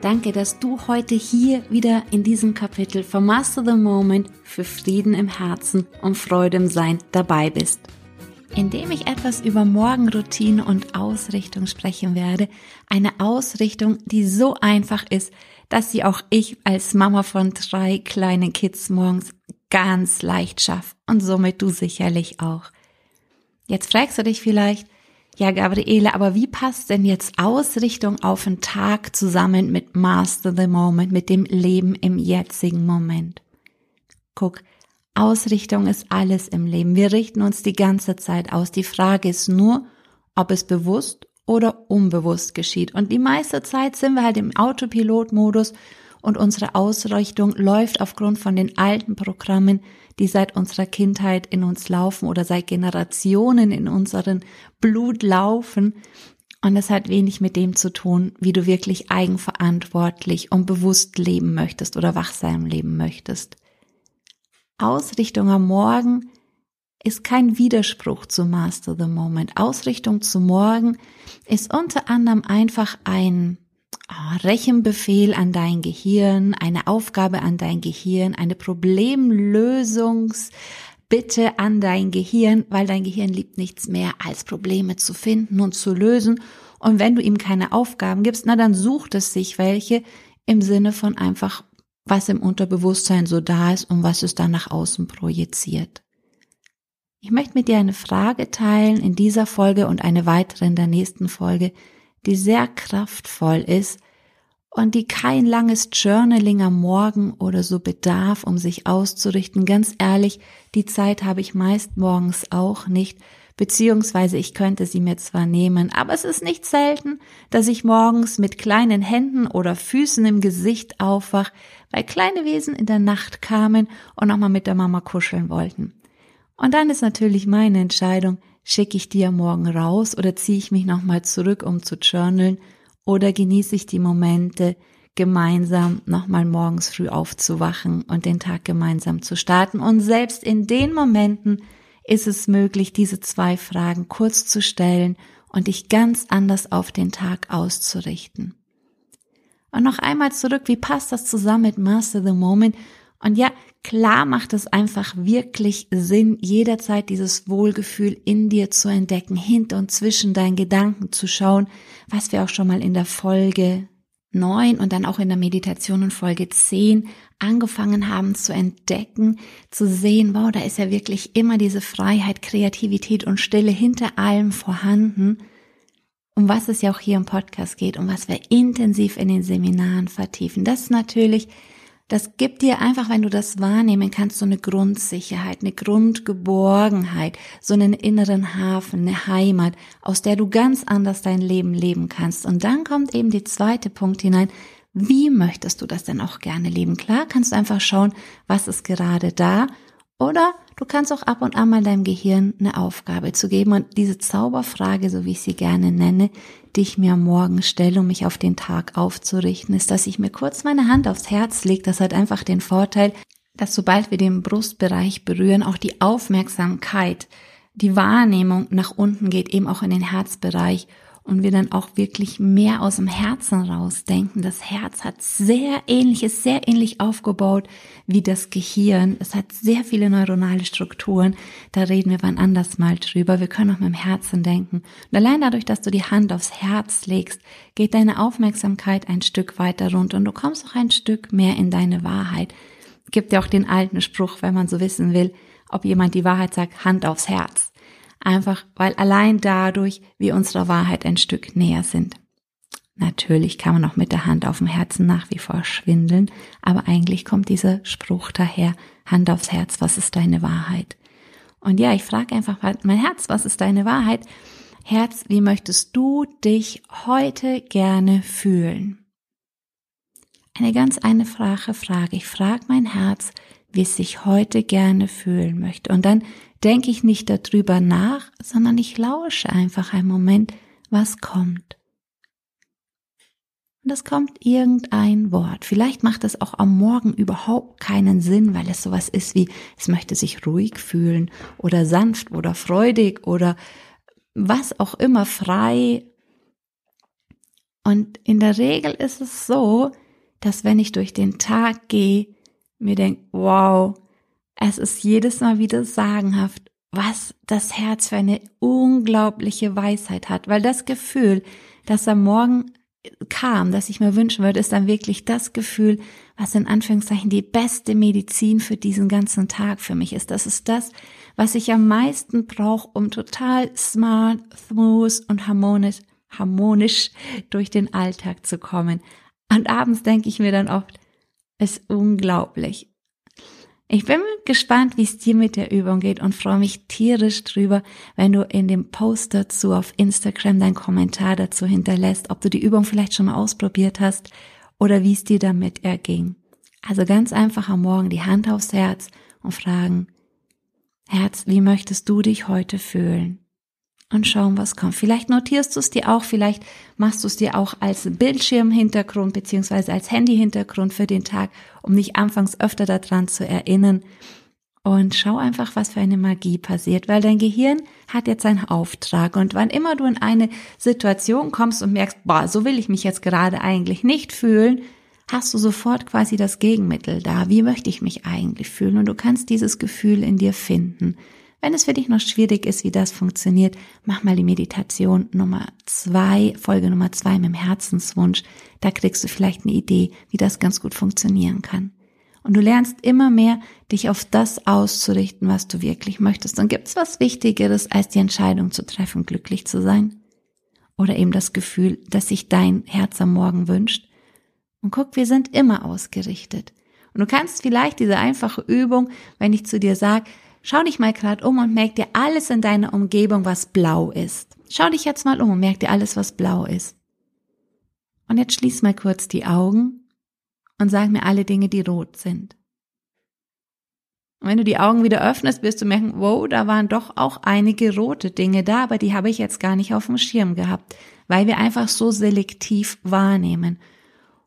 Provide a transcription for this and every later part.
Danke, dass du heute hier wieder in diesem Kapitel von Master the Moment für Frieden im Herzen und Freude im Sein dabei bist. Indem ich etwas über Morgenroutine und Ausrichtung sprechen werde, eine Ausrichtung, die so einfach ist, dass sie auch ich als Mama von drei kleinen Kids morgens ganz leicht schaffe und somit du sicherlich auch. Jetzt fragst du dich vielleicht, ja, Gabriele, aber wie passt denn jetzt Ausrichtung auf den Tag zusammen mit Master the Moment, mit dem Leben im jetzigen Moment? Guck, Ausrichtung ist alles im Leben. Wir richten uns die ganze Zeit aus. Die Frage ist nur, ob es bewusst oder unbewusst geschieht. Und die meiste Zeit sind wir halt im Autopilotmodus und unsere Ausrichtung läuft aufgrund von den alten Programmen, die seit unserer Kindheit in uns laufen oder seit Generationen in unseren Blut laufen. Und es hat wenig mit dem zu tun, wie du wirklich eigenverantwortlich und bewusst leben möchtest oder wachsam leben möchtest. Ausrichtung am Morgen ist kein Widerspruch zu Master the Moment. Ausrichtung zu morgen ist unter anderem einfach ein Rechenbefehl an dein Gehirn, eine Aufgabe an dein Gehirn, eine Problemlösungsbitte an dein Gehirn, weil dein Gehirn liebt nichts mehr als Probleme zu finden und zu lösen. Und wenn du ihm keine Aufgaben gibst, na dann sucht es sich welche im Sinne von einfach, was im Unterbewusstsein so da ist und was es dann nach außen projiziert. Ich möchte mit dir eine Frage teilen in dieser Folge und eine weitere in der nächsten Folge, die sehr kraftvoll ist und die kein langes Journaling am Morgen oder so bedarf, um sich auszurichten. Ganz ehrlich, die Zeit habe ich meist morgens auch nicht, beziehungsweise ich könnte sie mir zwar nehmen, aber es ist nicht selten, dass ich morgens mit kleinen Händen oder Füßen im Gesicht aufwach, weil kleine Wesen in der Nacht kamen und nochmal mit der Mama kuscheln wollten. Und dann ist natürlich meine Entscheidung, schicke ich ja morgen raus oder ziehe ich mich nochmal zurück, um zu journalen oder genieße ich die Momente, gemeinsam nochmal morgens früh aufzuwachen und den Tag gemeinsam zu starten. Und selbst in den Momenten ist es möglich, diese zwei Fragen kurz zu stellen und dich ganz anders auf den Tag auszurichten. Und noch einmal zurück, wie passt das zusammen mit Master the Moment? Und ja, klar macht es einfach wirklich Sinn, jederzeit dieses Wohlgefühl in dir zu entdecken, hinter und zwischen deinen Gedanken zu schauen, was wir auch schon mal in der Folge 9 und dann auch in der Meditation in Folge 10 angefangen haben zu entdecken, zu sehen, wow, da ist ja wirklich immer diese Freiheit, Kreativität und Stille hinter allem vorhanden, um was es ja auch hier im Podcast geht, um was wir intensiv in den Seminaren vertiefen. Das ist natürlich das gibt dir einfach, wenn du das wahrnehmen kannst, so eine Grundsicherheit, eine Grundgeborgenheit, so einen inneren Hafen, eine Heimat, aus der du ganz anders dein Leben leben kannst. Und dann kommt eben der zweite Punkt hinein. Wie möchtest du das denn auch gerne leben? Klar, kannst du einfach schauen, was ist gerade da oder du kannst auch ab und an mal deinem Gehirn eine Aufgabe zu geben. Und diese Zauberfrage, so wie ich sie gerne nenne, die ich mir Morgen stelle, um mich auf den Tag aufzurichten, ist, dass ich mir kurz meine Hand aufs Herz lege. Das hat einfach den Vorteil, dass sobald wir den Brustbereich berühren, auch die Aufmerksamkeit, die Wahrnehmung nach unten geht, eben auch in den Herzbereich und wir dann auch wirklich mehr aus dem Herzen rausdenken. Das Herz hat sehr ähnlich, ist sehr ähnlich aufgebaut wie das Gehirn. Es hat sehr viele neuronale Strukturen. Da reden wir wann anders mal drüber. Wir können auch mit dem Herzen denken. Und allein dadurch, dass du die Hand aufs Herz legst, geht deine Aufmerksamkeit ein Stück weiter runter und du kommst auch ein Stück mehr in deine Wahrheit. Gibt ja auch den alten Spruch, wenn man so wissen will, ob jemand die Wahrheit sagt, Hand aufs Herz. Einfach weil allein dadurch wir unserer Wahrheit ein Stück näher sind. Natürlich kann man auch mit der Hand auf dem Herzen nach wie vor schwindeln, aber eigentlich kommt dieser Spruch daher, Hand aufs Herz, was ist deine Wahrheit? Und ja, ich frage einfach mal, mein Herz, was ist deine Wahrheit? Herz, wie möchtest du dich heute gerne fühlen? Eine ganz einfache Frage. Ich frage mein Herz, wie es sich heute gerne fühlen möchte. Und dann denke ich nicht darüber nach, sondern ich lausche einfach einen Moment, was kommt. Und es kommt irgendein Wort. Vielleicht macht es auch am Morgen überhaupt keinen Sinn, weil es sowas ist wie, es möchte sich ruhig fühlen oder sanft oder freudig oder was auch immer frei. Und in der Regel ist es so, dass wenn ich durch den Tag gehe, mir denke, wow, es ist jedes Mal wieder sagenhaft, was das Herz für eine unglaubliche Weisheit hat, weil das Gefühl, das am Morgen kam, das ich mir wünschen würde, ist dann wirklich das Gefühl, was in Anführungszeichen die beste Medizin für diesen ganzen Tag für mich ist. Das ist das, was ich am meisten brauche, um total smart, smooth und harmonisch, harmonisch durch den Alltag zu kommen. Und abends denke ich mir dann oft, ist unglaublich. Ich bin gespannt, wie es dir mit der Übung geht und freue mich tierisch drüber, wenn du in dem Post dazu auf Instagram deinen Kommentar dazu hinterlässt, ob du die Übung vielleicht schon mal ausprobiert hast oder wie es dir damit erging. Also ganz einfach am Morgen die Hand aufs Herz und fragen, Herz, wie möchtest du dich heute fühlen? Und schauen, was kommt. Vielleicht notierst du es dir auch, vielleicht machst du es dir auch als Bildschirmhintergrund beziehungsweise als Handyhintergrund für den Tag, um dich anfangs öfter daran zu erinnern. Und schau einfach, was für eine Magie passiert, weil dein Gehirn hat jetzt einen Auftrag. Und wann immer du in eine Situation kommst und merkst, boah, so will ich mich jetzt gerade eigentlich nicht fühlen, hast du sofort quasi das Gegenmittel da. Wie möchte ich mich eigentlich fühlen? Und du kannst dieses Gefühl in dir finden. Wenn es für dich noch schwierig ist, wie das funktioniert, mach mal die Meditation Nummer zwei, Folge Nummer zwei mit dem Herzenswunsch. Da kriegst du vielleicht eine Idee, wie das ganz gut funktionieren kann. Und du lernst immer mehr, dich auf das auszurichten, was du wirklich möchtest. Und gibt es was Wichtigeres, als die Entscheidung zu treffen, glücklich zu sein? Oder eben das Gefühl, dass sich dein Herz am Morgen wünscht? Und guck, wir sind immer ausgerichtet. Und du kannst vielleicht diese einfache Übung, wenn ich zu dir sage, Schau dich mal gerade um und merk dir alles in deiner Umgebung, was blau ist. Schau dich jetzt mal um und merk dir alles, was blau ist. Und jetzt schließ mal kurz die Augen und sag mir alle Dinge, die rot sind. Und wenn du die Augen wieder öffnest, wirst du merken, wow, da waren doch auch einige rote Dinge da, aber die habe ich jetzt gar nicht auf dem Schirm gehabt, weil wir einfach so selektiv wahrnehmen.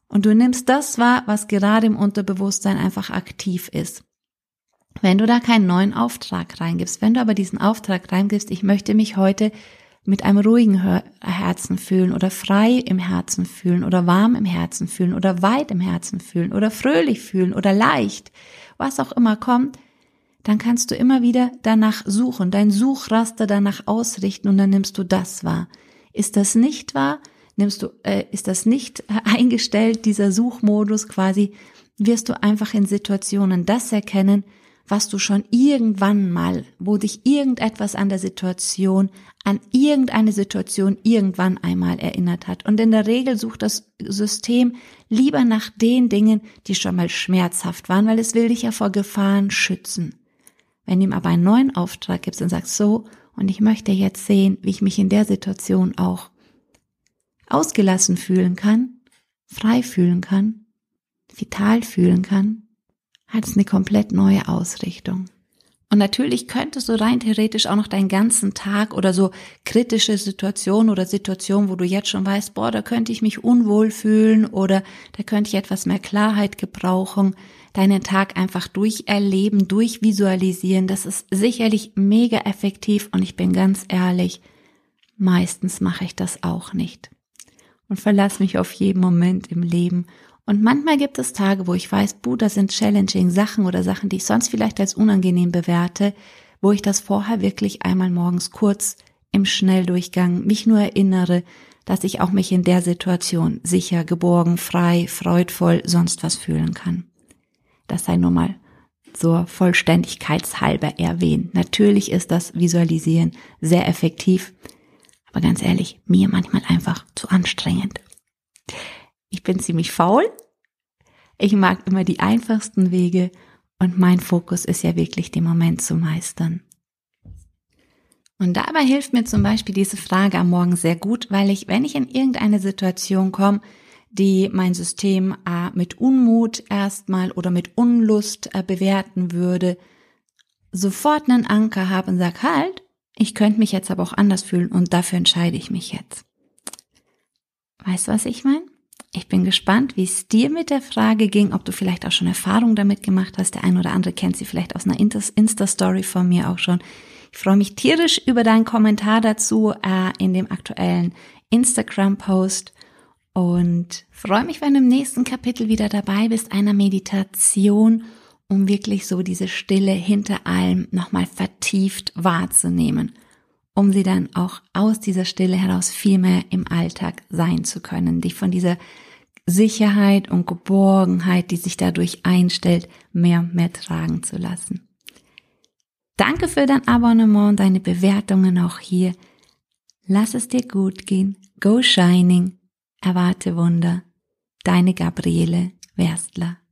Und du nimmst das wahr, was gerade im Unterbewusstsein einfach aktiv ist. Wenn du da keinen neuen Auftrag reingibst, wenn du aber diesen Auftrag reingibst, ich möchte mich heute mit einem ruhigen Herzen fühlen oder frei im Herzen fühlen oder warm im Herzen fühlen oder weit im Herzen fühlen oder fröhlich fühlen oder leicht, was auch immer kommt, dann kannst du immer wieder danach suchen, dein Suchraster danach ausrichten und dann nimmst du das wahr. Ist das nicht wahr? Nimmst du, äh, ist das nicht eingestellt, dieser Suchmodus quasi, wirst du einfach in Situationen das erkennen, was du schon irgendwann mal, wo dich irgendetwas an der Situation, an irgendeine Situation irgendwann einmal erinnert hat. Und in der Regel sucht das System lieber nach den Dingen, die schon mal schmerzhaft waren, weil es will dich ja vor Gefahren schützen. Wenn du ihm aber einen neuen Auftrag gibst und sagst so, und ich möchte jetzt sehen, wie ich mich in der Situation auch ausgelassen fühlen kann, frei fühlen kann, vital fühlen kann, hat es eine komplett neue Ausrichtung. Und natürlich könntest du rein theoretisch auch noch deinen ganzen Tag oder so kritische Situationen oder Situationen, wo du jetzt schon weißt, boah, da könnte ich mich unwohl fühlen oder da könnte ich etwas mehr Klarheit gebrauchen, deinen Tag einfach durcherleben, durchvisualisieren. Das ist sicherlich mega effektiv und ich bin ganz ehrlich, meistens mache ich das auch nicht. Und verlass mich auf jeden Moment im Leben und manchmal gibt es Tage, wo ich weiß, buh, das sind challenging Sachen oder Sachen, die ich sonst vielleicht als unangenehm bewerte, wo ich das vorher wirklich einmal morgens kurz im Schnelldurchgang mich nur erinnere, dass ich auch mich in der Situation sicher, geborgen, frei, freudvoll, sonst was fühlen kann. Das sei nur mal zur Vollständigkeitshalber erwähnt. Natürlich ist das Visualisieren sehr effektiv, aber ganz ehrlich, mir manchmal einfach zu anstrengend. Ich bin ziemlich faul. Ich mag immer die einfachsten Wege und mein Fokus ist ja wirklich den Moment zu meistern. Und dabei hilft mir zum Beispiel diese Frage am Morgen sehr gut, weil ich, wenn ich in irgendeine Situation komme, die mein System äh, mit Unmut erstmal oder mit Unlust äh, bewerten würde, sofort einen Anker habe und sag halt, ich könnte mich jetzt aber auch anders fühlen und dafür entscheide ich mich jetzt. Weißt du, was ich meine? Ich bin gespannt, wie es dir mit der Frage ging, ob du vielleicht auch schon Erfahrung damit gemacht hast. Der ein oder andere kennt sie vielleicht aus einer Insta-Story von mir auch schon. Ich freue mich tierisch über deinen Kommentar dazu äh, in dem aktuellen Instagram-Post und freue mich, wenn du im nächsten Kapitel wieder dabei bist, einer Meditation, um wirklich so diese Stille hinter allem nochmal vertieft wahrzunehmen, um sie dann auch aus dieser Stille heraus viel mehr im Alltag sein zu können, dich von dieser Sicherheit und Geborgenheit, die sich dadurch einstellt, mehr und mehr tragen zu lassen. Danke für dein Abonnement, deine Bewertungen auch hier. Lass es dir gut gehen. Go Shining. Erwarte Wunder. Deine Gabriele Werstler.